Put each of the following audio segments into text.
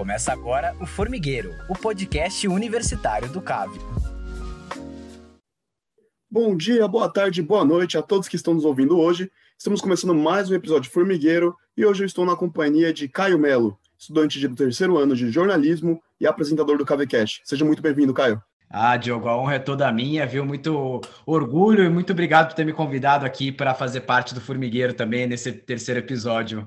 Começa agora o Formigueiro, o podcast universitário do CAV. Bom dia, boa tarde, boa noite a todos que estão nos ouvindo hoje. Estamos começando mais um episódio Formigueiro e hoje eu estou na companhia de Caio Melo, estudante do terceiro ano de jornalismo e apresentador do CAVCast. Seja muito bem-vindo, Caio. Ah, Diogo, a honra é toda minha, viu? Muito orgulho e muito obrigado por ter me convidado aqui para fazer parte do Formigueiro também nesse terceiro episódio.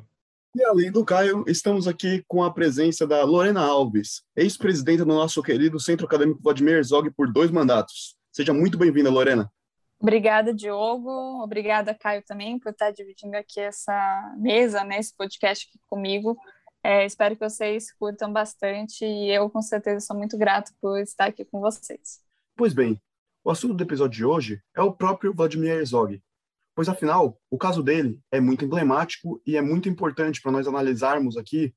E além do Caio, estamos aqui com a presença da Lorena Alves, ex-presidenta do nosso querido Centro Acadêmico Vladimir Herzog por dois mandatos. Seja muito bem-vinda, Lorena. Obrigada, Diogo. Obrigada, Caio, também, por estar dividindo aqui essa mesa, né, esse podcast aqui comigo. É, espero que vocês curtam bastante e eu, com certeza, sou muito grato por estar aqui com vocês. Pois bem, o assunto do episódio de hoje é o próprio Vladimir Herzog, pois afinal, o caso dele é muito emblemático e é muito importante para nós analisarmos aqui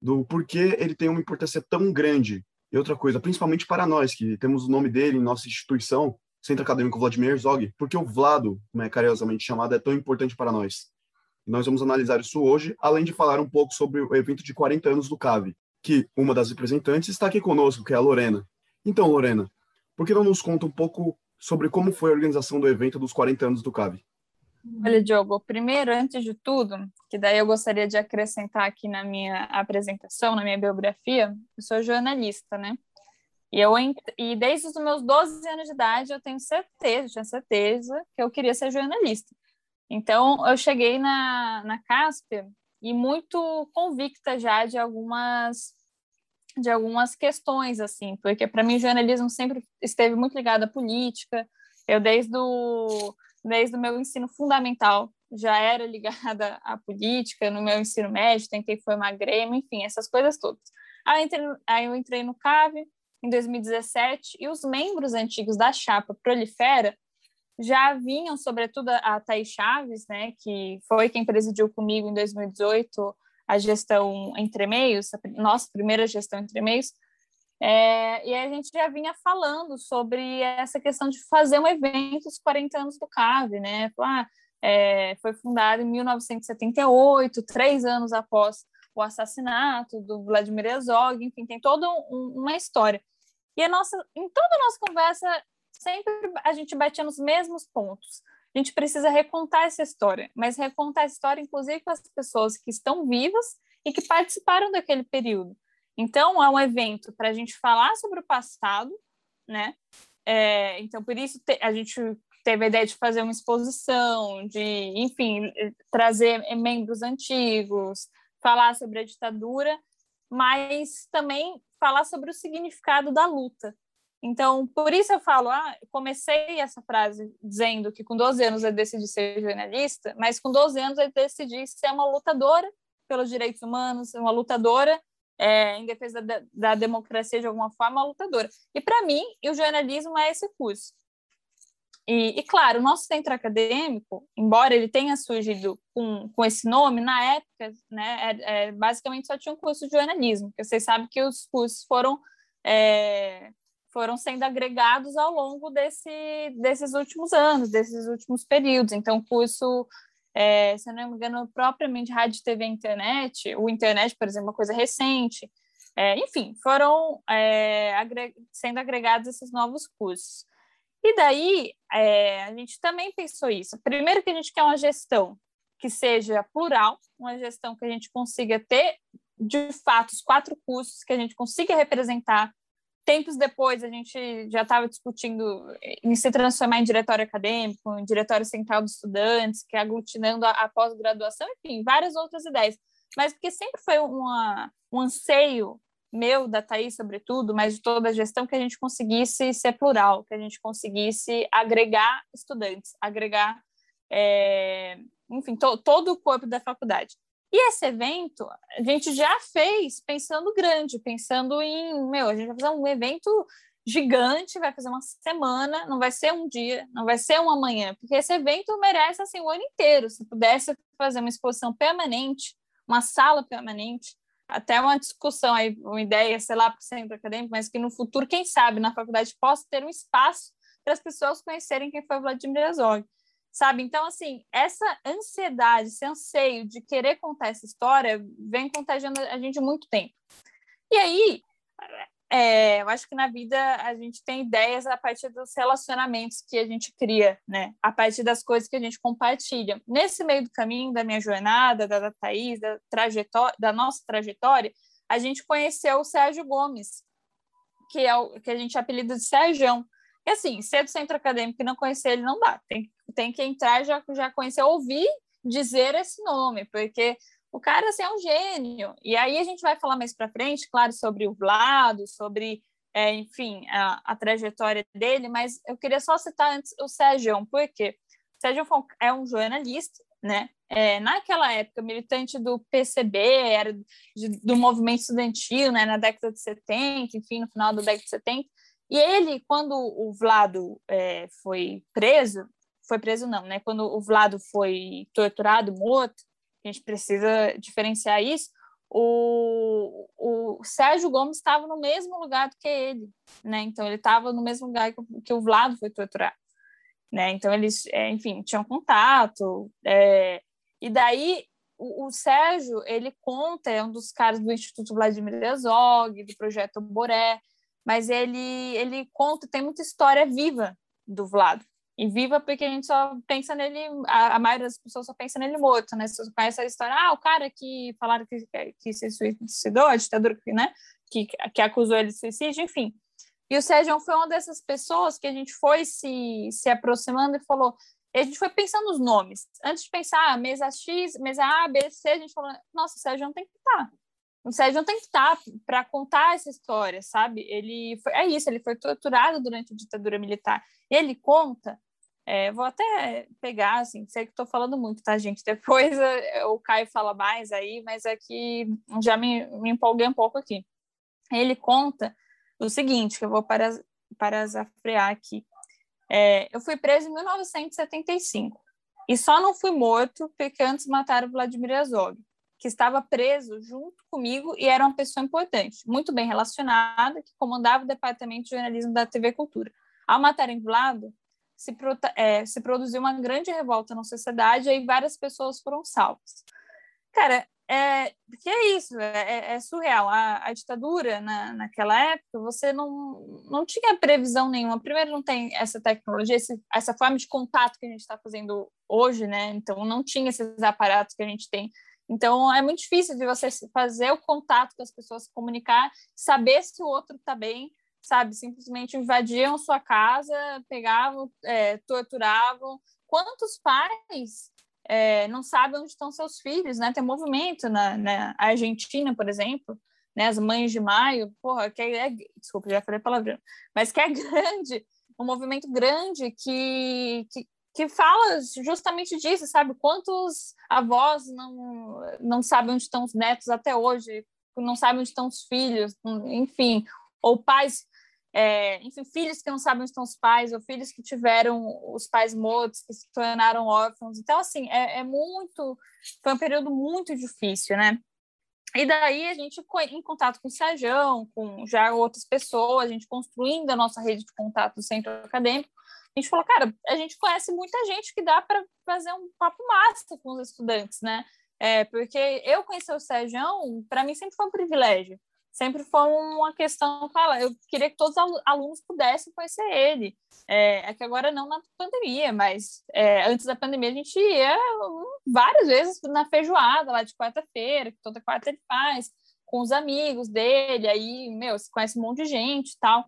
do porquê ele tem uma importância tão grande. E outra coisa, principalmente para nós que temos o nome dele em nossa instituição, Centro Acadêmico Vladimir Herzog, porque o Vlado, como é carinhosamente chamado, é tão importante para nós. E nós vamos analisar isso hoje, além de falar um pouco sobre o evento de 40 anos do CAVE, que uma das representantes está aqui conosco, que é a Lorena. Então, Lorena, por que não nos conta um pouco sobre como foi a organização do evento dos 40 anos do CAVE? Olha, Diogo, primeiro, antes de tudo, que daí eu gostaria de acrescentar aqui na minha apresentação, na minha biografia, eu sou jornalista, né? E, eu, e desde os meus 12 anos de idade eu tenho certeza, tinha certeza que eu queria ser jornalista. Então, eu cheguei na, na Casper e muito convicta já de algumas de algumas questões assim, porque para mim o jornalismo sempre esteve muito ligado à política. Eu desde o desde o meu ensino fundamental já era ligada à política, no meu ensino médio tentei formar Grêmio, enfim, essas coisas todas. Aí eu entrei, aí eu entrei no CAV em 2017 e os membros antigos da chapa Prolifera já vinham, sobretudo a Thaís Chaves, né, que foi quem presidiu comigo em 2018 a gestão entre meios, a nossa primeira gestão entre meios, é, e a gente já vinha falando sobre essa questão de fazer um evento dos 40 anos do CAVE, né? Ah, é, foi fundado em 1978, três anos após o assassinato do Vladimir Herzog, enfim, tem toda um, uma história. E a nossa, em toda a nossa conversa, sempre a gente batia nos mesmos pontos. A gente precisa recontar essa história, mas recontar a história, inclusive, com as pessoas que estão vivas e que participaram daquele período. Então, é um evento para a gente falar sobre o passado, né? É, então, por isso, a gente teve a ideia de fazer uma exposição, de, enfim, trazer membros antigos, falar sobre a ditadura, mas também falar sobre o significado da luta, então, por isso eu falo, ah, comecei essa frase dizendo que com 12 anos eu decidi ser jornalista, mas com 12 anos eu decidi ser uma lutadora pelos direitos humanos, uma lutadora é, em defesa da, da, democracia de alguma forma, lutadora. E para mim, o jornalismo é esse curso. E, e, claro, o nosso centro acadêmico, embora ele tenha surgido com, com esse nome, na época, né, é, é, basicamente só tinha um curso de jornalismo, porque vocês sabem que os cursos foram é, foram sendo agregados ao longo desse, desses últimos anos, desses últimos períodos. Então, o curso, é, se eu não me engano, propriamente rádio, TV e internet, o internet, por exemplo, uma coisa recente. É, enfim, foram é, agre sendo agregados esses novos cursos. E daí, é, a gente também pensou isso. Primeiro que a gente quer uma gestão que seja plural, uma gestão que a gente consiga ter, de fato, os quatro cursos, que a gente consiga representar tempos depois a gente já estava discutindo em se transformar em diretório acadêmico, em diretório central dos estudantes, que é aglutinando a, a pós-graduação, enfim, várias outras ideias. Mas porque sempre foi uma, um anseio meu, da Thaís, sobretudo, mas de toda a gestão, que a gente conseguisse ser plural, que a gente conseguisse agregar estudantes, agregar, é, enfim, to, todo o corpo da faculdade. E esse evento a gente já fez pensando grande, pensando em, meu, a gente vai fazer um evento gigante, vai fazer uma semana, não vai ser um dia, não vai ser uma manhã, porque esse evento merece assim o ano inteiro. Se pudesse fazer uma exposição permanente, uma sala permanente, até uma discussão aí, uma ideia, sei lá, para o centro acadêmico, mas que no futuro, quem sabe, na faculdade possa ter um espaço para as pessoas conhecerem quem foi Vladimir Herzog sabe? Então, assim, essa ansiedade, esse anseio de querer contar essa história vem contagiando a gente muito tempo. E aí, é, eu acho que na vida a gente tem ideias a partir dos relacionamentos que a gente cria, né? A partir das coisas que a gente compartilha. Nesse meio do caminho da minha jornada, da, da Thaís, da, trajetória, da nossa trajetória, a gente conheceu o Sérgio Gomes, que é o que a gente apelida de Sérgio. E assim, ser do centro acadêmico e não conhecer ele não dá. Tem, tem que entrar já já conhecer, ouvir dizer esse nome, porque o cara assim, é um gênio. E aí a gente vai falar mais para frente, claro, sobre o Vlado, sobre, é, enfim, a, a, trajetória dele, mas eu queria só citar antes o Sérgio, porque o Sérgio é um jornalista, né? É, naquela época, militante do PCB, era de, do movimento estudantil, né, na década de 70, enfim, no final da década de 70. E ele, quando o Vlado é, foi preso, foi preso não, né? Quando o Vlado foi torturado, morto, a gente precisa diferenciar isso. O, o Sérgio Gomes estava no mesmo lugar do que ele, né? Então ele estava no mesmo lugar que, que, o Vlado foi torturado, né? Então eles, é, enfim, tinham contato. É, e daí o, o, Sérgio ele conta é um dos caras do Instituto Vladimir Herzog, do projeto Boré, mas ele ele conta tem muita história viva do Vlado, e viva porque a gente só pensa nele, a, a maioria das pessoas só pensa nele morto, né? Você conhece a história, ah, o cara que falaram que, que se suicidou, a ditadura, né? Que, que acusou ele de suicídio, enfim. E o Sérgio foi uma dessas pessoas que a gente foi se, se aproximando e falou, a gente foi pensando nos nomes. Antes de pensar, ah, mesa X, mesa A, B, C, a gente falou, nossa, o Sérgio tem que estar. O Sérgio tem que estar para contar essa história, sabe? Ele foi, é isso, ele foi torturado durante a ditadura militar. Ele conta é, vou até pegar, assim, sei que estou falando muito, tá, gente? Depois é, o Caio fala mais aí, mas é que já me, me empolguei um pouco aqui. Ele conta o seguinte, que eu vou para, aqui. É, eu fui preso em 1975 e só não fui morto porque antes mataram Vladimir Azov, que estava preso junto comigo e era uma pessoa importante, muito bem relacionada, que comandava o departamento de jornalismo da TV Cultura. Ao matarem Vlado, se, é, se produziu uma grande revolta na sociedade e aí várias pessoas foram salvas. Cara, é, é isso, é, é, é surreal. A, a, ditadura, na, naquela época, você não, não tinha previsão nenhuma. Primeiro, não tem essa tecnologia, esse, essa forma de contato que a gente está fazendo hoje, né? Então, não tinha esses aparatos que a gente tem. Então, é muito difícil de você fazer o contato com as pessoas, comunicar, saber se o outro está bem, sabe? Simplesmente invadiam sua casa, pegavam, é, torturavam. Quantos pais é, não sabem onde estão seus filhos, né? Tem movimento na, na Argentina, por exemplo, né? As mães de maio, porra, que é, é desculpa, já falei palavrão, mas que é grande, um movimento grande que, que, que fala justamente disso, sabe? Quantos avós não, não sabem onde estão os netos até hoje, não sabem onde estão os filhos, enfim, ou pais é, enfim, filhos que não sabem onde estão os pais, ou filhos que tiveram os pais mortos, que se tornaram órfãos. Então, assim, é, é muito. Foi um período muito difícil, né? E daí a gente, em contato com o Sérgio, com já outras pessoas, a gente construindo a nossa rede de contato do centro acadêmico, a gente falou, cara, a gente conhece muita gente que dá para fazer um papo massa com os estudantes, né? É, porque eu conhecer o Sérgio, para mim sempre foi um privilégio sempre foi uma questão, fala, eu queria que todos os alunos pudessem conhecer ele. É, é que agora não na pandemia, mas é, antes da pandemia a gente ia várias vezes na feijoada lá de quarta-feira, que toda quarta ele faz, com os amigos dele, aí, meu, você conhece um monte de gente e tal.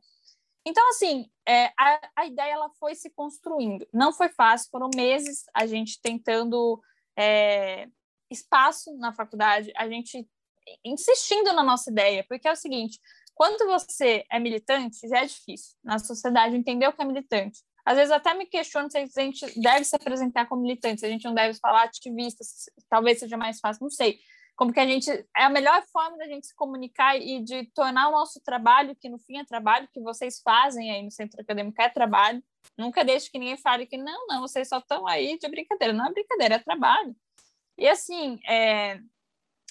Então, assim, é, a, a ideia ela foi se construindo. Não foi fácil, foram meses a gente tentando é, espaço na faculdade, a gente insistindo na nossa ideia, porque é o seguinte: quando você é militante, já é difícil na sociedade entender o que é militante. Às vezes até me questiono se a gente deve se apresentar como militante, se a gente não deve falar ativista, talvez seja mais fácil, não sei. Como que a gente é a melhor forma da gente se comunicar e de tornar o nosso trabalho, que no fim é trabalho que vocês fazem aí no centro acadêmico é trabalho. Nunca deixe que ninguém fale que não, não, vocês só estão aí de brincadeira. Não é brincadeira, é trabalho. E assim, é,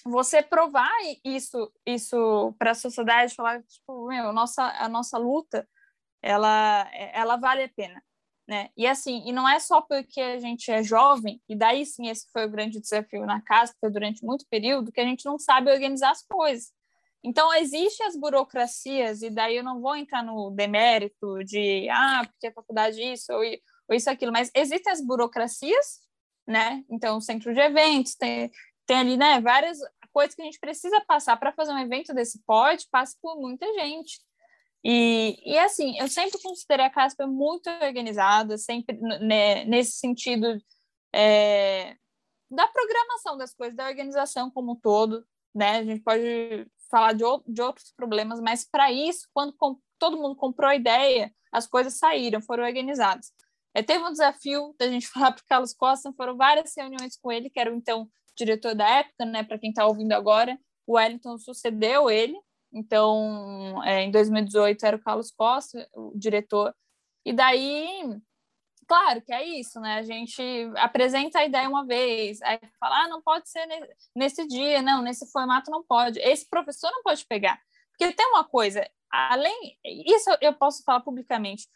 você provar isso isso para a sociedade falar tipo meu nossa a nossa luta ela ela vale a pena né e assim e não é só porque a gente é jovem e daí sim esse foi o grande desafio na casa foi durante muito período que a gente não sabe organizar as coisas Então, existem as burocracias, e daí eu não vou entrar no demérito de, ah, porque a faculdade isso ou, ou isso, aquilo, mas existem as burocracias, né? Então, centro de eventos, tem, tem ali, né, várias coisas que a gente precisa passar para fazer um evento desse porte, passa por muita gente. E, e assim, eu sempre considerei a Casper muito organizada, sempre né, nesse sentido é, da programação das coisas, da organização como um todo, né? A gente pode falar de, de outros problemas, mas para isso, quando todo mundo comprou a ideia, as coisas saíram, foram organizadas. É, teve um desafio da gente falar para o Carlos Costa, foram várias reuniões com ele, que era então diretor da época, né? Para quem está ouvindo agora, o Wellington sucedeu ele, então é, em 2018 era o Carlos Costa, o diretor, e daí claro que é isso, né? A gente apresenta a ideia uma vez, aí fala, ah, não pode ser nesse dia, não, nesse formato não pode. Esse professor não pode pegar. Porque tem uma coisa, além, isso eu posso falar publicamente,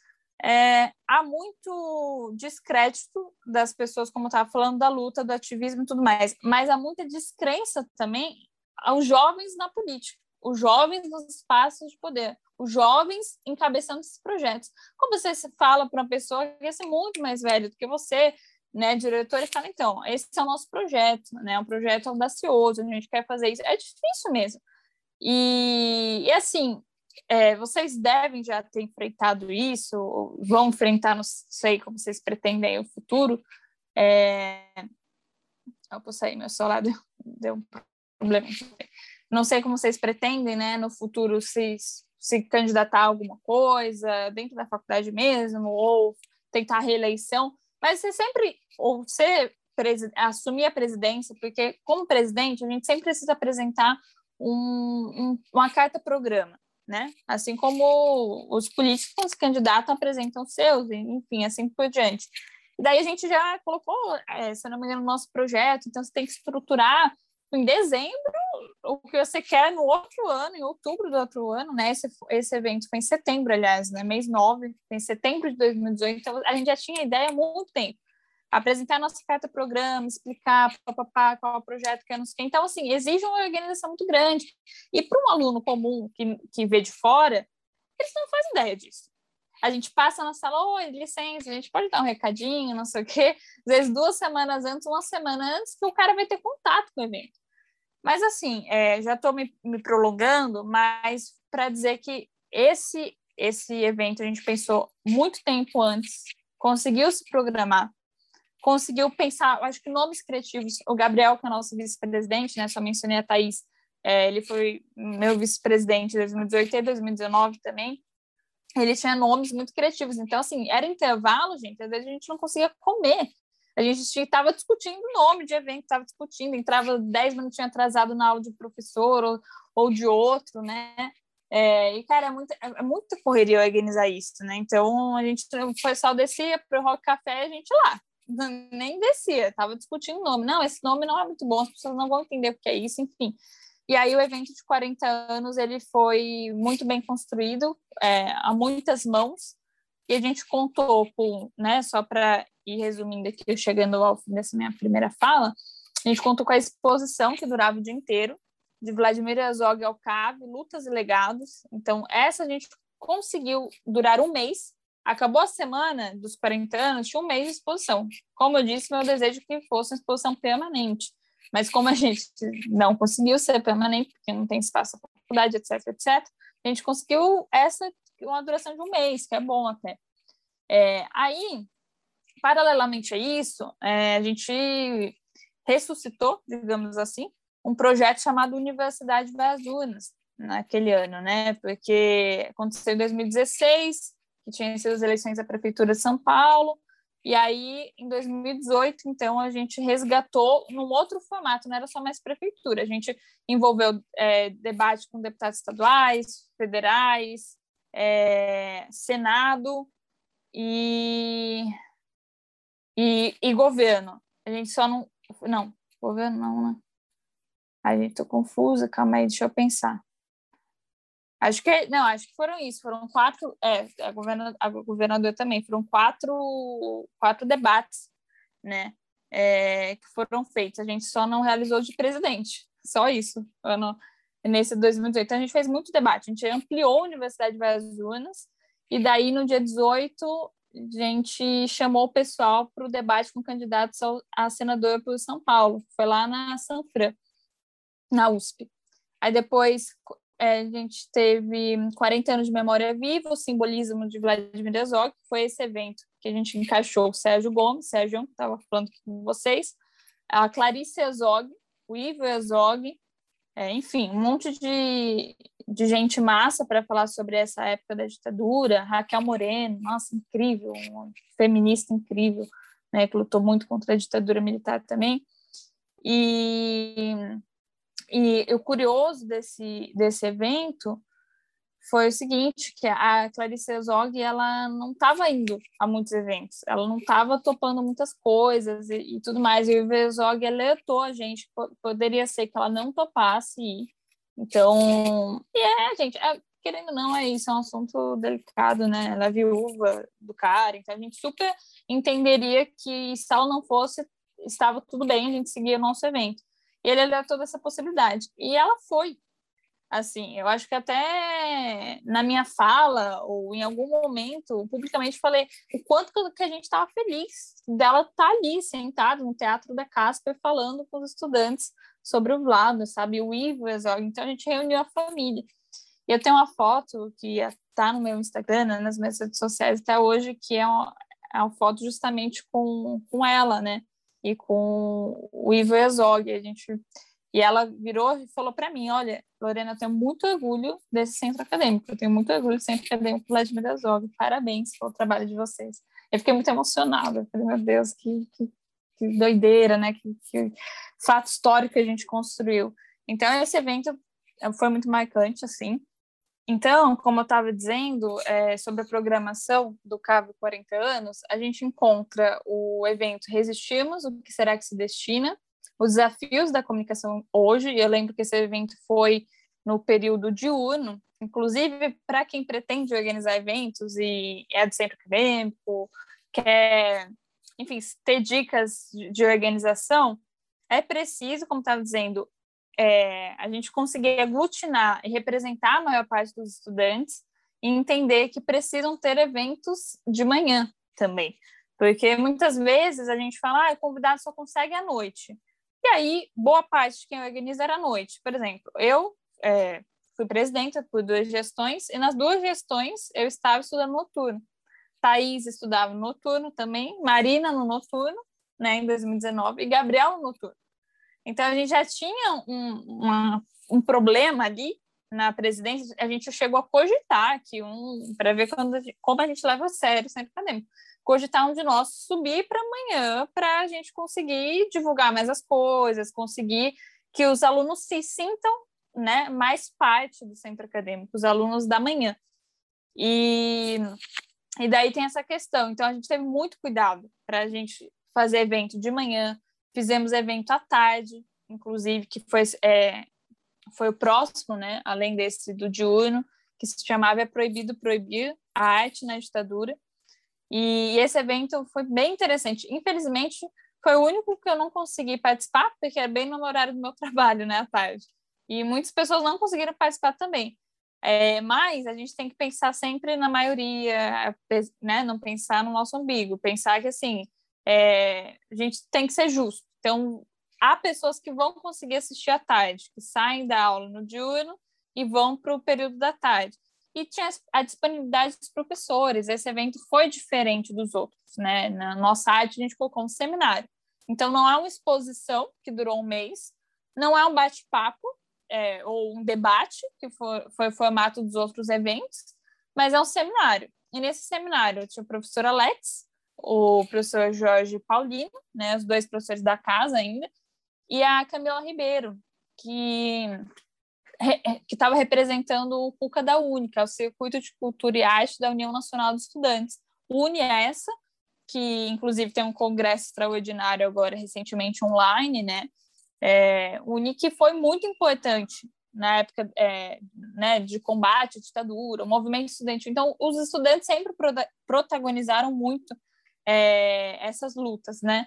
é, há muito descrédito das pessoas, como estava falando, da luta, do ativismo e tudo mais, mas há muita descrença também aos jovens na política, os jovens nos espaços de poder os jovens encabeçando esses projetos. Como você fala para uma pessoa que é muito mais velho do que você, né, diretor, e fala, então, esse é o nosso projeto, né, é um projeto audacioso, a gente quer fazer isso. É difícil mesmo. E, e assim, é, vocês devem já ter enfrentado isso, vão enfrentar, não sei como vocês pretendem o futuro. É... Eu vou sair, meu celular deu, deu um problema. Não sei como vocês pretendem, né, no futuro, se se candidatar a alguma coisa dentro da faculdade mesmo, ou tentar reeleição, mas você sempre, ou ser assumir a presidência, porque como presidente a gente sempre precisa apresentar um, um, uma carta programa, né? Assim como os políticos se candidatam apresentam seus, enfim, assim por diante. E daí a gente já colocou, é, se não me engano, no nosso projeto, então você tem que estruturar em dezembro o que você quer no outro ano, em outubro do outro ano, né? Esse, esse evento foi em setembro, aliás, né? Mês 9, em setembro de 2018. Então, a gente já tinha ideia há muito tempo. Apresentar nossa carta programa, explicar papapá, qual é o projeto que é nos Então, assim, exige uma organização muito grande. E para um aluno comum que, que vê de fora, eles não fazem ideia disso. A gente passa na sala, oi, licença, a gente pode dar um recadinho, não sei o quê. Às vezes, duas semanas antes, uma semana antes, que o cara vai ter contato com o evento. Mas, assim, é, já estou me, me prolongando, mas para dizer que esse, esse evento a gente pensou muito tempo antes, conseguiu se programar, conseguiu pensar, acho que nomes criativos. O Gabriel, que é nosso vice-presidente, né? Só mencionei a Thaís, é, ele foi meu vice-presidente em 2018 e 2019 também. Ele tinha nomes muito criativos. Então, assim, era intervalo, gente. Às vezes a gente não conseguia comer a gente estava discutindo o nome de evento, estava discutindo, entrava 10 minutinhos atrasado na aula de professor ou, ou de outro, né? É, e, cara, é muita, é, é muita correria organizar isso, né? Então, a gente, o pessoal descia para o Rock Café, a gente lá, nem descia, estava discutindo o nome. Não, esse nome não é muito bom, as pessoas não vão entender o que é isso, enfim. E aí, o evento de 40 anos, ele foi muito bem construído, é, a muitas mãos, a gente contou com, né, só para ir resumindo aqui, chegando ao fim dessa minha primeira fala, a gente contou com a exposição que durava o dia inteiro, de Vladimir Herzog ao CAV, Lutas e Legados. Então, essa a gente conseguiu durar um mês. Acabou a semana dos 40 anos, tinha um mês de exposição. Como eu disse, meu desejo é que fosse uma exposição permanente. Mas como a gente não conseguiu ser permanente, porque não tem espaço na faculdade, etc, etc, a gente conseguiu essa uma duração de um mês, que é bom até. É, aí, paralelamente a isso, é, a gente ressuscitou, digamos assim, um projeto chamado Universidade das Urnas, naquele ano, né? Porque aconteceu em 2016, que tinha sido as eleições da Prefeitura de São Paulo, e aí, em 2018, então, a gente resgatou num outro formato, não era só mais prefeitura, a gente envolveu é, debate com deputados estaduais, federais, é, Senado e, e, e, governo. A gente só não. Não, governo não, né? A gente tô confusa, calma aí, deixa eu pensar. Acho que não, acho que foram isso, foram quatro, é, a, a governadora também, foram quatro, quatro debates, né, é, que foram feitos. A gente só não realizou de presidente, só isso. Ano, nesse 2018. Então, a gente fez muito debate, a gente ampliou a Universidade de Várias Urnas, e daí, no dia 18, a gente chamou o pessoal para o debate com candidatos a senador por São Paulo, foi lá na Sanfran, na USP. Aí depois é, a gente teve 40 anos de memória viva, o simbolismo de Vladimir Herzog, que foi esse evento que a gente encaixou o Sérgio Gomes, Sérgio, que estava falando com vocês, a Clarice Herzog, o Ivo Herzog, é, enfim, um monte de, de gente massa para falar sobre essa época da ditadura, Raquel Moreno, nossa, incrível, uma feminista incrível, né, que lutou muito contra a ditadura militar também. E, e o curioso desse, desse evento foi o seguinte, que a Clarice Zog, ela não estava indo a muitos eventos, ela não estava topando muitas coisas e, e, tudo mais, e o Zog alertou a gente, poderia ser que ela não topasse ir, então, e é, gente, é, querendo ou não, é isso, é um assunto delicado, né, ela é viúva do cara, então a gente super entenderia que se ela não fosse, estava tudo bem, a gente seguia o nosso evento, e ele alertou dessa possibilidade, e ela foi, Assim, eu acho que até na minha fala, ou em algum momento, publicamente falei o quanto que a gente estava feliz dela estar tá ali, sentada no Teatro da Casper, falando com os estudantes sobre o Vlado, sabe? O Ivo, então a gente reuniu a família. E eu tenho uma foto que está no meu Instagram, né, nas minhas redes sociais até hoje, que é uma, é uma foto justamente com, com ela, né? E com o Ivo Ezog. A gente e ela virou e falou para mim: Olha, Lorena, eu tenho muito orgulho desse centro acadêmico, eu tenho muito orgulho do centro acadêmico Vladimir Azog, parabéns pelo trabalho de vocês. Eu fiquei muito emocionada, falei: Meu Deus, que, que, que doideira, né? Que, que fato histórico que a gente construiu. Então, esse evento foi muito marcante, assim. Então, como eu estava dizendo, é, sobre a programação do CAV 40 anos, a gente encontra o evento Resistimos, o que será que se destina, os desafios da comunicação hoje. Eu lembro que esse evento foi no período diurno, inclusive para quem pretende organizar eventos e é do centro acadêmico, quer, enfim, ter dicas de organização, é preciso, como estava dizendo, é, a gente conseguir aglutinar e representar a maior parte dos estudantes e entender que precisam ter eventos de manhã também. Porque muitas vezes a gente fala, ah, o convidado só consegue à noite. E aí, boa parte de quem organiza era à noite. Por exemplo, eu é, fui presidenta por duas gestões, e nas duas gestões eu estava estudando noturno. Thaís estudava no noturno também, Marina no noturno, né, em 2019, e Gabriel no noturno. Então, a gente já tinha um, uma, um problema ali na presidência, a gente chegou a cogitar aqui um para ver quando, como a gente leva a sério o centro acadêmico cogitar um de nós subir para amanhã para a gente conseguir divulgar mais as coisas, conseguir que os alunos se sintam né, mais parte do centro acadêmico, os alunos da manhã. E, e daí tem essa questão. Então, a gente teve muito cuidado para a gente fazer evento de manhã, fizemos evento à tarde, inclusive, que foi, é, foi o próximo, né, além desse do diurno, que se chamava É Proibido Proibir a Arte na Ditadura, e esse evento foi bem interessante. Infelizmente, foi o único que eu não consegui participar, porque é bem no horário do meu trabalho, né, à tarde. E muitas pessoas não conseguiram participar também. É, mas a gente tem que pensar sempre na maioria, né, não pensar no nosso umbigo, pensar que, assim, é, a gente tem que ser justo. Então, há pessoas que vão conseguir assistir à tarde, que saem da aula no diurno e vão para o período da tarde e tinha a disponibilidade dos professores. Esse evento foi diferente dos outros, né? Na nossa arte, a gente colocou um seminário. Então, não é uma exposição que durou um mês, não é um bate-papo é, ou um debate, que foi, foi o formato dos outros eventos, mas é um seminário. E nesse seminário tinha o professor Alex, o professor Jorge Paulino, né, os dois professores da casa ainda, e a Camila Ribeiro, que que estava representando o CUCA da UNICA, o Circuito de Cultura e Arte da União Nacional dos Estudantes. UNE essa, que inclusive tem um congresso extraordinário agora, recentemente online, né? É, UNE que foi muito importante na época é, né, de combate à ditadura, o movimento estudantil. Então, os estudantes sempre protagonizaram muito é, essas lutas, né?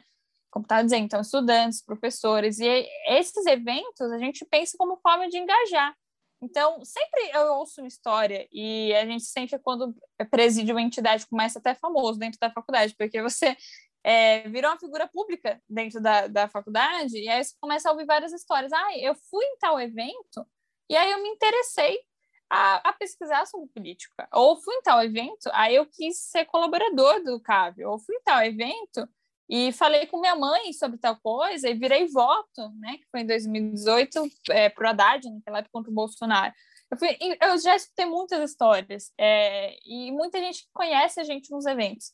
Como está dizendo, então, estudantes, professores, e esses eventos a gente pensa como forma de engajar. Então, sempre eu ouço uma história e a gente sempre, quando preside uma entidade, começa até famoso dentro da faculdade, porque você é, virou uma figura pública dentro da, da faculdade e aí você começa a ouvir várias histórias. Ah, eu fui em tal evento e aí eu me interessei a, a, pesquisar sobre política. Ou fui em tal evento, aí eu quis ser colaborador do CAV. Ou fui em tal evento e falei com minha mãe sobre tal coisa e virei voto, né? Que foi em 2018 é, para o Haddad, naquela época contra o Bolsonaro. Eu, fui, eu já escutei muitas histórias é, e muita gente conhece a gente nos eventos.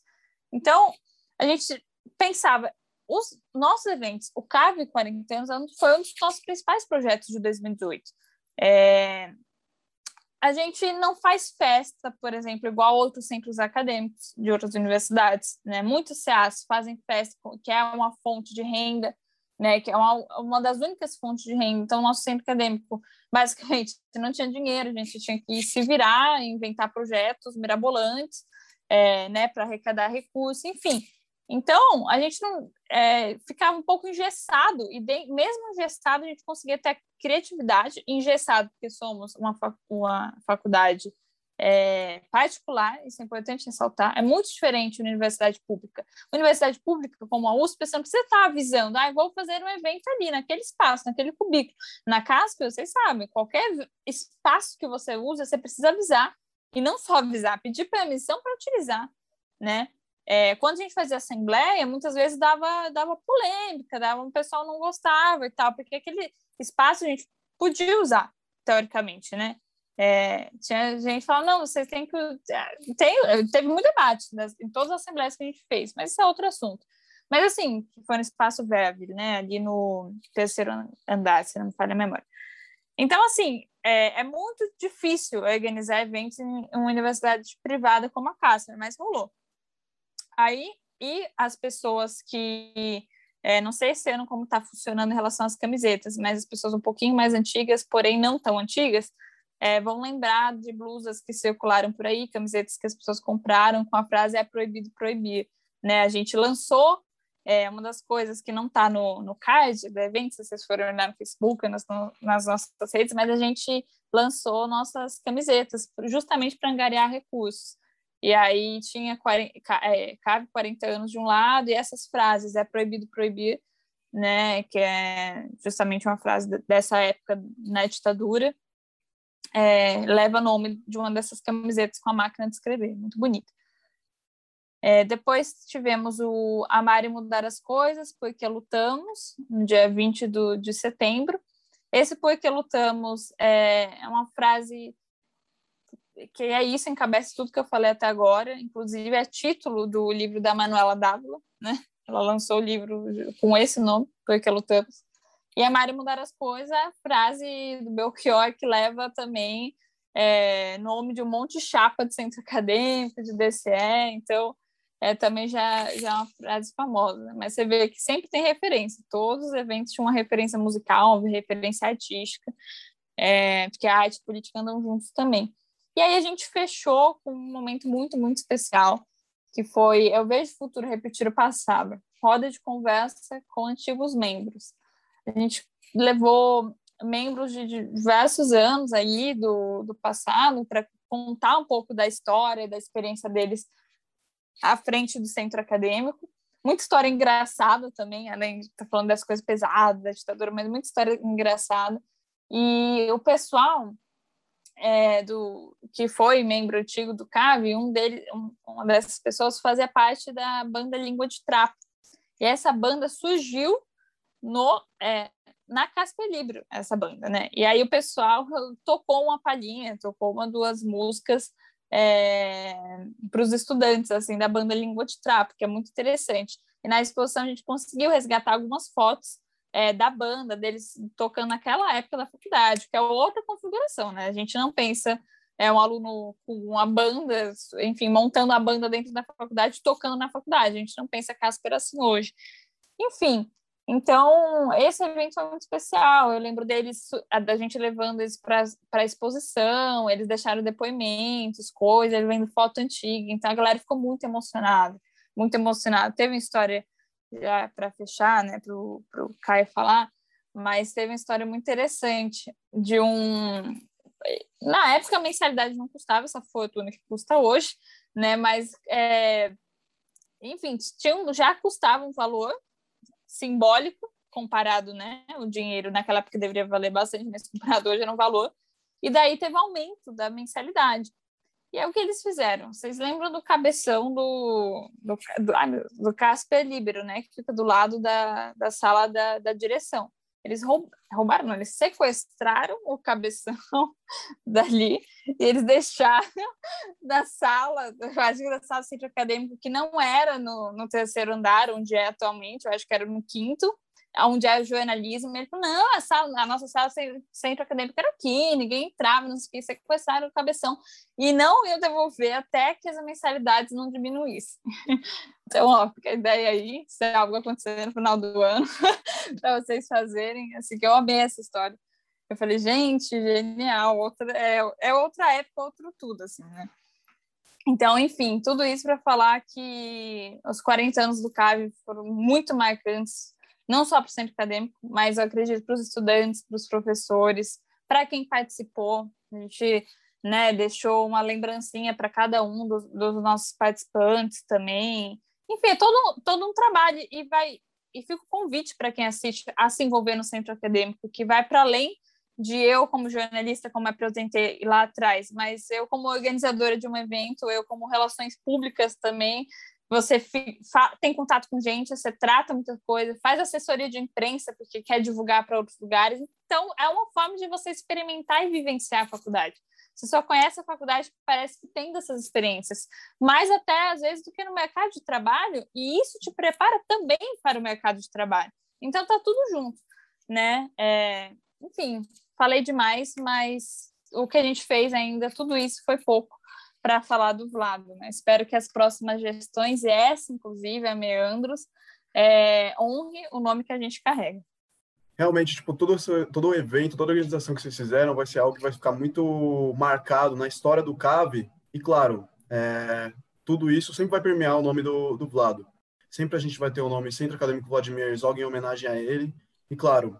Então, a gente pensava, os nossos eventos, o CAV 40 anos, foi um dos nossos principais projetos de 2018. É, a gente não faz festa, por exemplo, igual outros centros acadêmicos de outras universidades, né? Muitos CAs fazem festa, que é uma fonte de renda, né? Que é uma, uma das únicas fontes de renda. Então, nosso centro acadêmico, basicamente, não tinha dinheiro, a gente tinha que se virar, inventar projetos mirabolantes, é, né? Para arrecadar recursos, enfim. Então, a gente não é, ficava um pouco engessado, e de, mesmo engessado, a gente conseguia ter criatividade, engessado, porque somos uma, uma faculdade é, particular, isso é importante ressaltar, é muito diferente da universidade pública. Universidade pública, como a USP, você não precisa estar avisando, ah, vou fazer um evento ali, naquele espaço, naquele cubículo. Na CASP, vocês sabem, qualquer espaço que você usa, você precisa avisar, e não só avisar, pedir permissão para utilizar, né? É, quando a gente fazia assembleia, muitas vezes dava, dava polêmica, dava, o pessoal não gostava e tal, porque aquele espaço a gente podia usar, teoricamente, né? É, tinha gente falava, não, vocês têm que. É, tem, teve muito debate nas, em todas as assembleias que a gente fez, mas isso é outro assunto. Mas assim, foi no espaço Verve, né? Ali no terceiro andar, se não me falha a memória. Então, assim, é, é muito difícil organizar eventos em uma universidade privada como a Cássio, mas rolou. Aí, e as pessoas que, é, não sei esse ano como está funcionando em relação às camisetas, mas as pessoas um pouquinho mais antigas, porém não tão antigas, é, vão lembrar de blusas que circularam por aí, camisetas que as pessoas compraram com a frase é proibido proibir. Né? A gente lançou é, uma das coisas que não está no, no card do evento, se vocês forem olhar no Facebook, nas, nas nossas redes, mas a gente lançou nossas camisetas justamente para angariar recursos. E aí tinha 40, é, cabe 40 anos de um lado e essas frases, é proibido proibir, né, que é justamente uma frase dessa época na ditadura, é, leva nome de uma dessas camisetas com a máquina de escrever, muito bonita. É, depois tivemos o Amar e Mudar as Coisas, Porque Lutamos, no dia 20 do, de setembro. Esse Porque Lutamos é, é uma frase que é isso, encabeça tudo que eu falei até agora, inclusive é título do livro da Manuela Dávila, né? Ela lançou o livro com esse nome, Foi que lutamos. E a Mari Mudar as Coisas, a frase do Belchior que leva também é, nome de um monte de chapa de centro acadêmico, de DCE, então é, também já, já é uma frase famosa, né? mas você vê que sempre tem referência, todos os eventos tinham uma referência musical, uma referência artística, é, porque a arte e a política andam juntos também. E aí a gente fechou com um momento muito, muito especial, que foi Eu Vejo o Futuro Repetir o Passado, roda de conversa com antigos membros. A gente levou membros de diversos anos aí do, do passado para contar um pouco da história, da experiência deles à frente do centro acadêmico. Muita história engraçada também, além de estar tá falando das coisas pesadas da ditadura, mas muita história engraçada. E o pessoal é, do que foi membro antigo do CAV, um dele, um, uma dessas pessoas fazia parte da banda Língua de Trapo. E essa banda surgiu no é, na Casper Libro, essa banda, né? E aí o pessoal tocou uma palhinha, tocou uma duas músicas é, para os estudantes assim da banda Língua de Trapo, que é muito interessante. E na exposição a gente conseguiu resgatar algumas fotos é, da banda, deles tocando naquela época da faculdade, que é outra configuração, né? A gente não pensa é um aluno com uma banda, enfim, montando a banda dentro da faculdade, tocando na faculdade. A gente não pensa Casper assim hoje. Enfim, então esse evento foi muito especial. Eu lembro deles, da gente levando eles para a exposição, eles deixaram depoimentos, coisas, vendo foto antiga. Então a galera ficou muito emocionada, muito emocionada. Teve uma história já para fechar, né, para o Caio falar, mas teve uma história muito interessante de um na época a mensalidade não custava essa fortuna que custa hoje, né? Mas, é, enfim, tinha, já custava um valor simbólico comparado, né? O dinheiro naquela época deveria valer bastante, mas comparado hoje era um valor. E daí teve aumento da mensalidade. E é o que eles fizeram. Vocês lembram do cabeção do, do, do, do Casper Libero, né? Que fica do lado da, da sala da, da direção. Eles roubaram, não, eles sequestraram o cabeção dali e eles deixaram na sala, eu acho que da sala do centro acadêmico, que não era no, no terceiro andar, onde é atualmente, eu acho que era no quinto, onde é o jornalismo, ele falou, não, a, sala, a nossa sala centro acadêmico era aqui, ninguém entrava, não sei o que, sequestraram o cabeção, e não iam devolver até que as mensalidades não diminuíssem. então, ó, fica a ideia aí, se algo acontecer no final do ano, para vocês fazerem, assim, que eu amei essa história. Eu falei, gente, genial, outra, é, é outra época, outro tudo, assim, né? Então, enfim, tudo isso para falar que os 40 anos do CAV foram muito marcantes não só para o centro acadêmico, mas eu acredito para os estudantes, para os professores, para quem participou. A gente né, deixou uma lembrancinha para cada um dos, dos, nossos participantes também. Enfim, é todo, todo um trabalho e vai e fica o convite para quem assiste a se envolver no centro acadêmico, que vai para além de eu como jornalista, como apresentei lá atrás, mas eu como organizadora de um evento, eu como relações públicas também, você tem contato com gente, você trata muita coisa, faz assessoria de imprensa porque quer divulgar para outros lugares. Então, é uma forma de você experimentar e vivenciar a faculdade. Você só conhece a faculdade parece que tem dessas experiências, mais até às vezes do que no mercado de trabalho, e isso te prepara também para o mercado de trabalho. Então, tá tudo junto, né? É, enfim, falei demais, mas o que a gente fez ainda, tudo isso foi pouco para falar do Vlado. Né? Espero que as próximas gestões, e essa, inclusive, a Meandros, é, honre o nome que a gente carrega. Realmente, tipo, todo, todo o evento, toda a organização que vocês fizeram vai ser algo que vai ficar muito marcado na história do CAVE. E, claro, é, tudo isso sempre vai permear o nome do, do Vlado. Sempre a gente vai ter o nome Centro Acadêmico Vladimir Herzog em homenagem a ele. E, claro,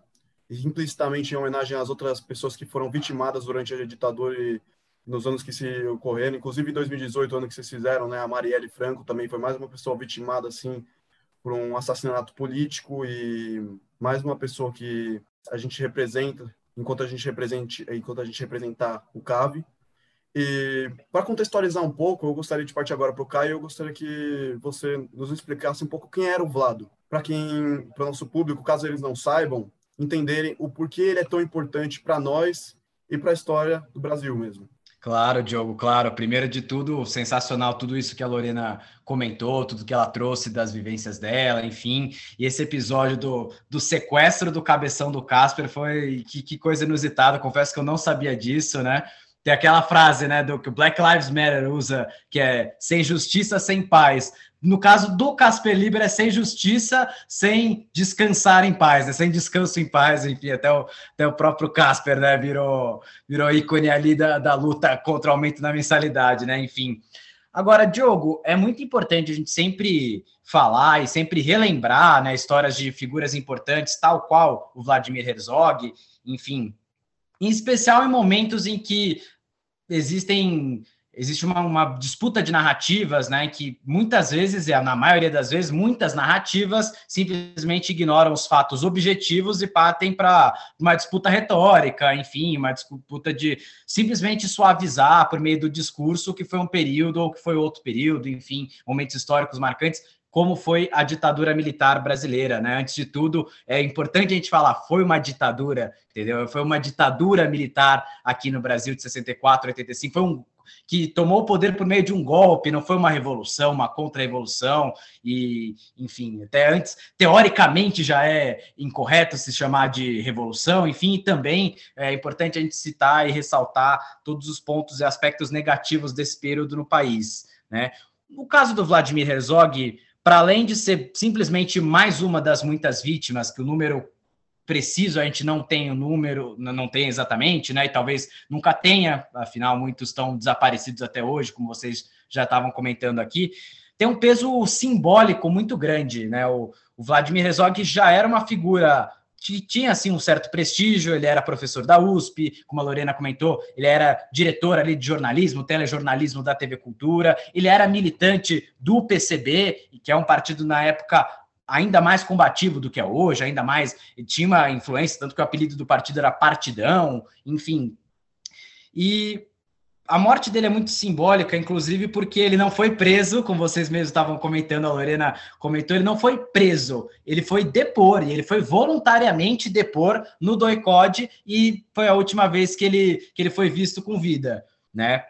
implicitamente em homenagem às outras pessoas que foram vitimadas durante a ditadura e nos anos que se ocorreram, inclusive em 2018, ano que vocês fizeram, né, a Marielle Franco também foi mais uma pessoa vitimada, assim, por um assassinato político e mais uma pessoa que a gente representa, enquanto a gente represente, enquanto a gente representar o CAVE. E para contextualizar um pouco, eu gostaria de partir agora para o Caio, eu gostaria que você nos explicasse um pouco quem era o Vlado, para quem, para o nosso público, caso eles não saibam, entenderem o porquê ele é tão importante para nós e para a história do Brasil mesmo. Claro, Diogo, claro. Primeiro de tudo, sensacional tudo isso que a Lorena comentou, tudo que ela trouxe das vivências dela, enfim. E esse episódio do, do sequestro do cabeção do Casper foi que, que coisa inusitada. Confesso que eu não sabia disso, né? Tem aquela frase, né, do que o Black Lives Matter usa, que é sem justiça, sem paz. No caso do Casper Liber, é sem justiça, sem descansar em paz, né? sem descanso em paz, enfim, até o, até o próprio Casper, né, virou, virou ícone ali da, da luta contra o aumento da mensalidade, né, enfim. Agora, Diogo, é muito importante a gente sempre falar e sempre relembrar, né, histórias de figuras importantes, tal qual o Vladimir Herzog, enfim, em especial em momentos em que existem existe uma, uma, disputa de narrativas, né, que muitas vezes, e na maioria das vezes, muitas narrativas simplesmente ignoram os fatos objetivos e partem para uma disputa retórica, enfim, uma disputa de simplesmente suavizar por meio do discurso que foi um período ou que foi outro período, enfim, momentos históricos marcantes como foi a ditadura militar brasileira, né? Antes de tudo, é importante a gente falar, foi uma ditadura, entendeu? Foi uma ditadura militar aqui no Brasil de 64, 85, foi um que tomou o poder por meio de um golpe, não foi uma revolução, uma contra-revolução, e, enfim, até antes, teoricamente já é incorreto se chamar de revolução, enfim, também é importante a gente citar e ressaltar todos os pontos e aspectos negativos desse período no país, né? No caso do Vladimir Herzog, para além de ser simplesmente mais uma das muitas vítimas, que o número preciso a gente não tem o número, não tem exatamente, né? E talvez nunca tenha, afinal, muitos estão desaparecidos até hoje, como vocês já estavam comentando aqui. Tem um peso simbólico muito grande, né? O, o Vladimir Herzog já era uma figura tinha assim um certo prestígio, ele era professor da USP, como a Lorena comentou, ele era diretor ali de jornalismo, telejornalismo da TV Cultura, ele era militante do PCB, que é um partido na época ainda mais combativo do que é hoje, ainda mais tinha uma influência, tanto que o apelido do partido era Partidão, enfim. E a morte dele é muito simbólica, inclusive porque ele não foi preso, como vocês mesmos estavam comentando, a Lorena comentou, ele não foi preso, ele foi depor, e ele foi voluntariamente depor no doicode, e foi a última vez que ele, que ele foi visto com vida, né?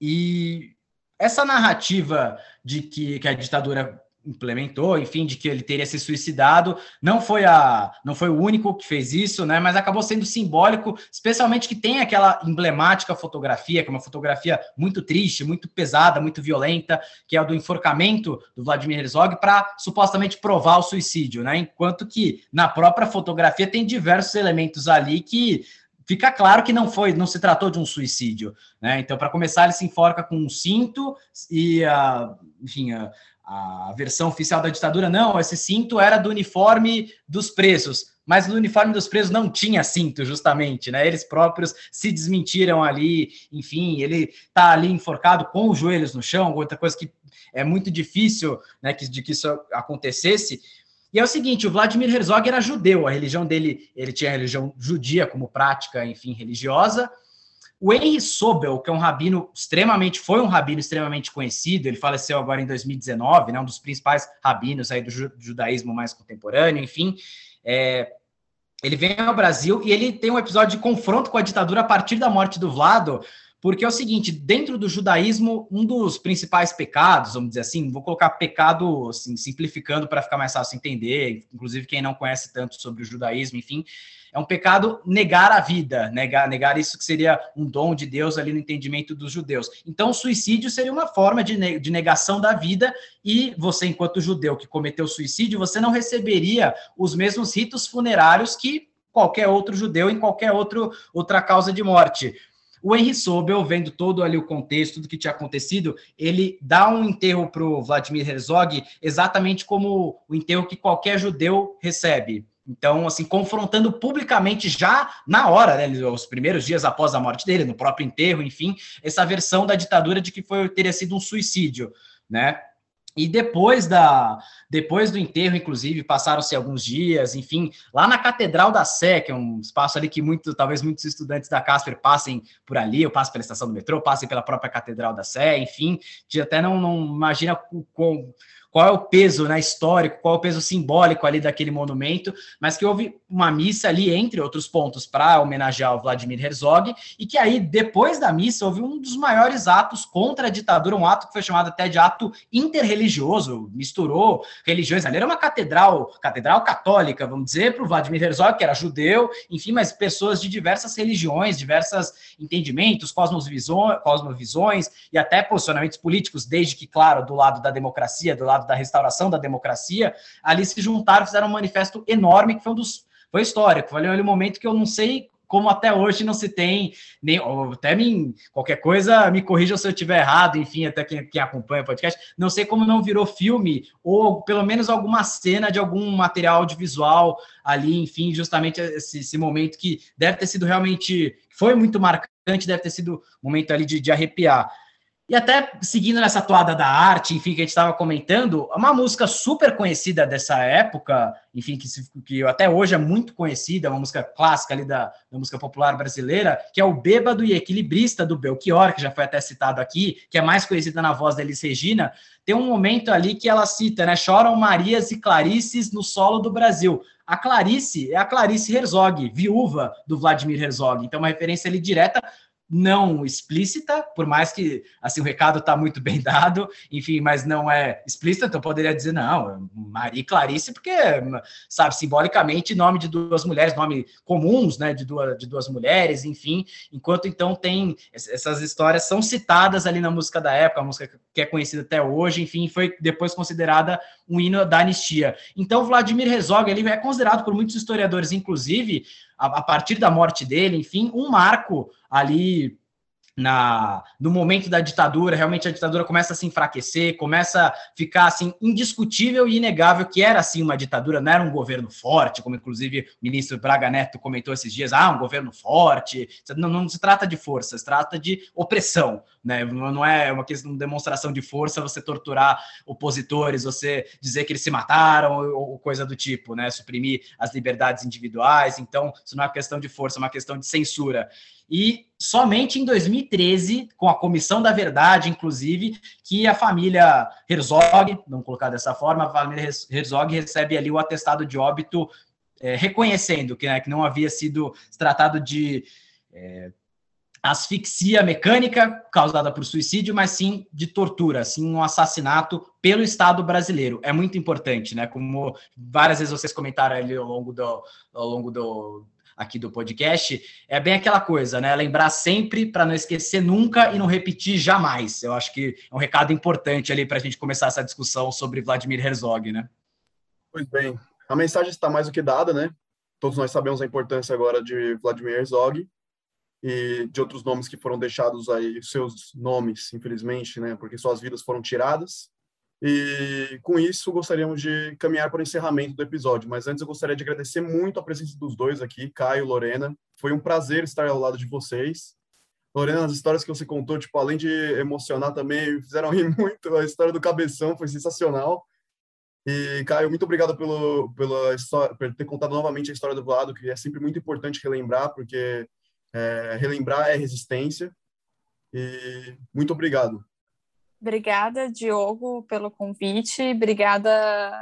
E essa narrativa de que, que a ditadura implementou, enfim, de que ele teria se suicidado. Não foi a, não foi o único que fez isso, né? Mas acabou sendo simbólico, especialmente que tem aquela emblemática fotografia, que é uma fotografia muito triste, muito pesada, muito violenta, que é a do enforcamento do Vladimir Herzog para supostamente provar o suicídio, né? Enquanto que na própria fotografia tem diversos elementos ali que fica claro que não foi, não se tratou de um suicídio, né? Então, para começar, ele se enforca com um cinto e, uh, enfim, uh, a versão oficial da ditadura, não, esse cinto era do uniforme dos presos, mas no uniforme dos presos não tinha cinto, justamente, né? Eles próprios se desmentiram ali, enfim, ele tá ali enforcado com os joelhos no chão, outra coisa que é muito difícil, né, que, de que isso acontecesse. E é o seguinte, o Vladimir Herzog era judeu, a religião dele, ele tinha religião judia como prática, enfim, religiosa, o Henry Sobel, que é um rabino extremamente, foi um rabino extremamente conhecido, ele faleceu agora em 2019, né, um dos principais rabinos aí do judaísmo mais contemporâneo, enfim, é, ele vem ao Brasil e ele tem um episódio de confronto com a ditadura a partir da morte do Vlado, porque é o seguinte, dentro do judaísmo, um dos principais pecados, vamos dizer assim, vou colocar pecado assim, simplificando para ficar mais fácil entender, inclusive quem não conhece tanto sobre o judaísmo, enfim, é um pecado negar a vida, negar, negar isso que seria um dom de Deus ali no entendimento dos judeus. Então, suicídio seria uma forma de, de negação da vida, e você, enquanto judeu que cometeu suicídio, você não receberia os mesmos ritos funerários que qualquer outro judeu em qualquer outro, outra causa de morte. O Henry Sobel, vendo todo ali o contexto do que tinha acontecido, ele dá um enterro para o Vladimir Herzog exatamente como o enterro que qualquer judeu recebe. Então, assim, confrontando publicamente já na hora, né, os primeiros dias após a morte dele, no próprio enterro, enfim, essa versão da ditadura de que foi teria sido um suicídio, né? E depois da depois do enterro, inclusive, passaram-se alguns dias, enfim, lá na Catedral da Sé, que é um espaço ali que muito, talvez muitos estudantes da Casper passem por ali, ou passem pela estação do metrô, passem pela própria Catedral da Sé, enfim, que até não, não imagina com qual é o peso né, histórico, qual é o peso simbólico ali daquele monumento, mas que houve uma missa ali, entre outros pontos, para homenagear o Vladimir Herzog, e que aí, depois da missa, houve um dos maiores atos contra a ditadura, um ato que foi chamado até de ato interreligioso, misturou religiões, ali era uma catedral, catedral católica, vamos dizer, para o Vladimir Herzog, que era judeu, enfim, mas pessoas de diversas religiões, diversos entendimentos, cosmovisões, cosmovisões e até posicionamentos políticos, desde que, claro, do lado da democracia, do lado da restauração da democracia, ali se juntaram, fizeram um manifesto enorme, que foi um dos. Foi histórico, foi um momento que eu não sei como até hoje não se tem nem até mim qualquer coisa me corrija se eu estiver errado enfim até quem, quem, acompanha o podcast não sei como não virou filme ou pelo menos alguma cena de algum material audiovisual ali enfim justamente esse, esse momento que deve ter sido realmente foi muito marcante deve ter sido momento ali de, de arrepiar e até seguindo nessa toada da arte, enfim, que a gente estava comentando, uma música super conhecida dessa época, enfim, que, que até hoje é muito conhecida, uma música clássica ali da, da, música popular brasileira, que é o Bêbado e Equilibrista do Belchior, que já foi até citado aqui, que é mais conhecida na voz da Elis Regina, tem um momento ali que ela cita, né? Choram Marias e Clarices no solo do Brasil. A Clarice é a Clarice Herzog, viúva do Vladimir Herzog. Então, uma referência ali direta não explícita, por mais que assim o recado está muito bem dado, enfim, mas não é explícita, então poderia dizer não, Maria Clarice, porque sabe simbolicamente nome de duas mulheres, nome comuns, né, de duas, de duas mulheres, enfim, enquanto então tem essas histórias são citadas ali na música da época, a música que é conhecida até hoje, enfim, foi depois considerada um hino da anistia. Então Vladimir Herzog ele é considerado por muitos historiadores, inclusive a, a partir da morte dele, enfim, um marco ali na no momento da ditadura, realmente a ditadura começa a se enfraquecer, começa a ficar assim indiscutível e inegável que era assim uma ditadura, não era um governo forte, como inclusive o ministro Braga Neto comentou esses dias, ah, um governo forte, não, não se trata de força, se trata de opressão, né? Não é uma questão de demonstração de força você torturar opositores, você dizer que eles se mataram ou, ou coisa do tipo, né? Suprimir as liberdades individuais. Então, isso não é uma questão de força, é uma questão de censura. E somente em 2013, com a Comissão da Verdade, inclusive, que a família Herzog, vamos colocar dessa forma, a família Herzog recebe ali o atestado de óbito é, reconhecendo que, né, que não havia sido tratado de é, asfixia mecânica causada por suicídio, mas sim de tortura, sim um assassinato pelo Estado brasileiro. É muito importante, né? Como várias vezes vocês comentaram ali ao longo do, ao longo do, aqui do podcast, é bem aquela coisa, né? Lembrar sempre para não esquecer nunca e não repetir jamais. Eu acho que é um recado importante ali para a gente começar essa discussão sobre Vladimir Herzog, né? Pois bem, a mensagem está mais do que dada, né? Todos nós sabemos a importância agora de Vladimir Herzog e de outros nomes que foram deixados aí, seus nomes, infelizmente, né? Porque suas vidas foram tiradas. E com isso, gostaríamos de caminhar para o encerramento do episódio. Mas antes, eu gostaria de agradecer muito a presença dos dois aqui, Caio e Lorena. Foi um prazer estar ao lado de vocês. Lorena, as histórias que você contou, tipo, além de emocionar também, fizeram rir muito. A história do cabeção foi sensacional. E, Caio, muito obrigado pelo, pela história, por ter contado novamente a história do Vlado, que é sempre muito importante relembrar, porque é, relembrar é resistência. E muito obrigado. Obrigada, Diogo, pelo convite. Obrigada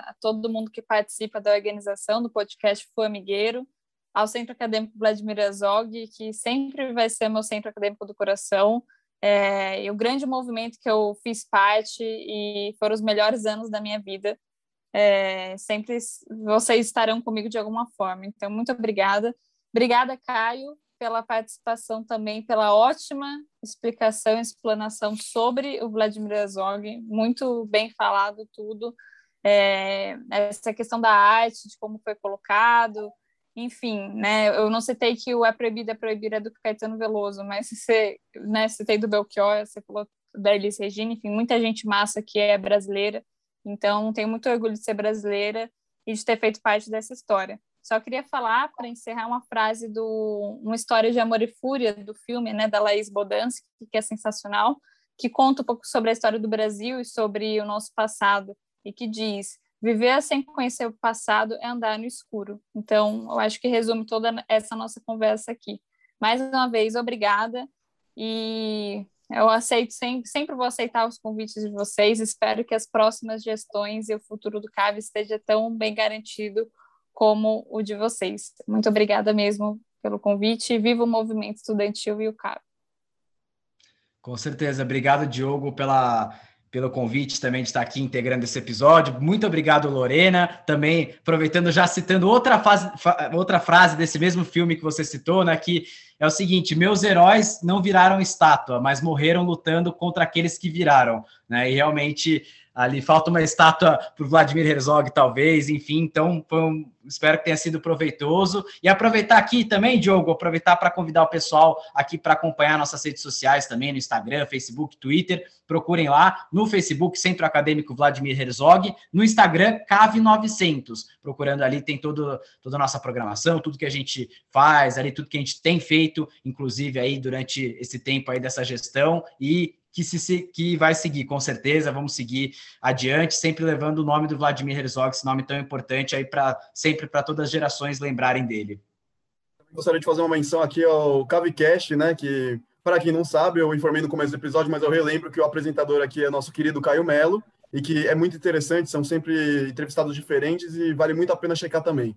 a todo mundo que participa da organização do podcast Formigueiro, ao Centro Acadêmico Vladimir Azog, que sempre vai ser meu centro acadêmico do coração. É, e o grande movimento que eu fiz parte e foram os melhores anos da minha vida. É, sempre vocês estarão comigo de alguma forma. Então, muito obrigada. Obrigada, Caio, pela participação também, pela ótima explicação explanação sobre o Vladimir Herzog, muito bem falado tudo, é, essa questão da arte, de como foi colocado, enfim, né, eu não citei que o É Proibido, É Proibido é do Caetano Veloso, mas você, né, citei do Belchior, você falou da Elis Regina, enfim, muita gente massa que é brasileira, então tenho muito orgulho de ser brasileira e de ter feito parte dessa história. Só queria falar, para encerrar, uma frase do Uma História de Amor e Fúria, do filme, né, da Laís Bodansky, que é sensacional, que conta um pouco sobre a história do Brasil e sobre o nosso passado, e que diz: Viver sem conhecer o passado é andar no escuro. Então, eu acho que resume toda essa nossa conversa aqui. Mais uma vez, obrigada, e eu aceito sempre, sempre vou aceitar os convites de vocês. Espero que as próximas gestões e o futuro do CAV esteja tão bem garantido como o de vocês. Muito obrigada mesmo pelo convite. Viva o movimento estudantil e o CAB. Com certeza. Obrigado, Diogo, pela, pelo convite também de estar aqui integrando esse episódio. Muito obrigado, Lorena. Também aproveitando, já citando outra, fase, outra frase desse mesmo filme que você citou, né? Que é o seguinte: meus heróis não viraram estátua, mas morreram lutando contra aqueles que viraram. Né? E realmente ali falta uma estátua para o Vladimir Herzog, talvez, enfim, então um, espero que tenha sido proveitoso. E aproveitar aqui também, Diogo, aproveitar para convidar o pessoal aqui para acompanhar nossas redes sociais também, no Instagram, Facebook, Twitter. Procurem lá no Facebook, Centro Acadêmico Vladimir Herzog, no Instagram, Cave900. Procurando ali, tem todo, toda a nossa programação, tudo que a gente faz, ali tudo que a gente tem feito, inclusive aí durante esse tempo aí dessa gestão. E que, se, que vai seguir, com certeza, vamos seguir adiante, sempre levando o nome do Vladimir Herzog, esse nome tão importante aí para sempre para todas as gerações lembrarem dele. Gostaria de fazer uma menção aqui ao Cavicast, né, que para quem não sabe, eu informei no começo do episódio, mas eu relembro que o apresentador aqui é nosso querido Caio Melo, e que é muito interessante, são sempre entrevistados diferentes e vale muito a pena checar também.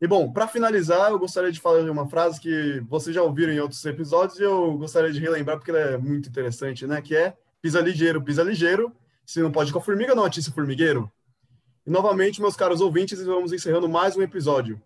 E bom, para finalizar, eu gostaria de falar uma frase que vocês já ouviram em outros episódios e eu gostaria de relembrar porque ela é muito interessante, né? Que é pisa ligeiro, pisa ligeiro. Se não pode com a formiga, não atiça o formigueiro. E novamente, meus caros ouvintes, vamos encerrando mais um episódio.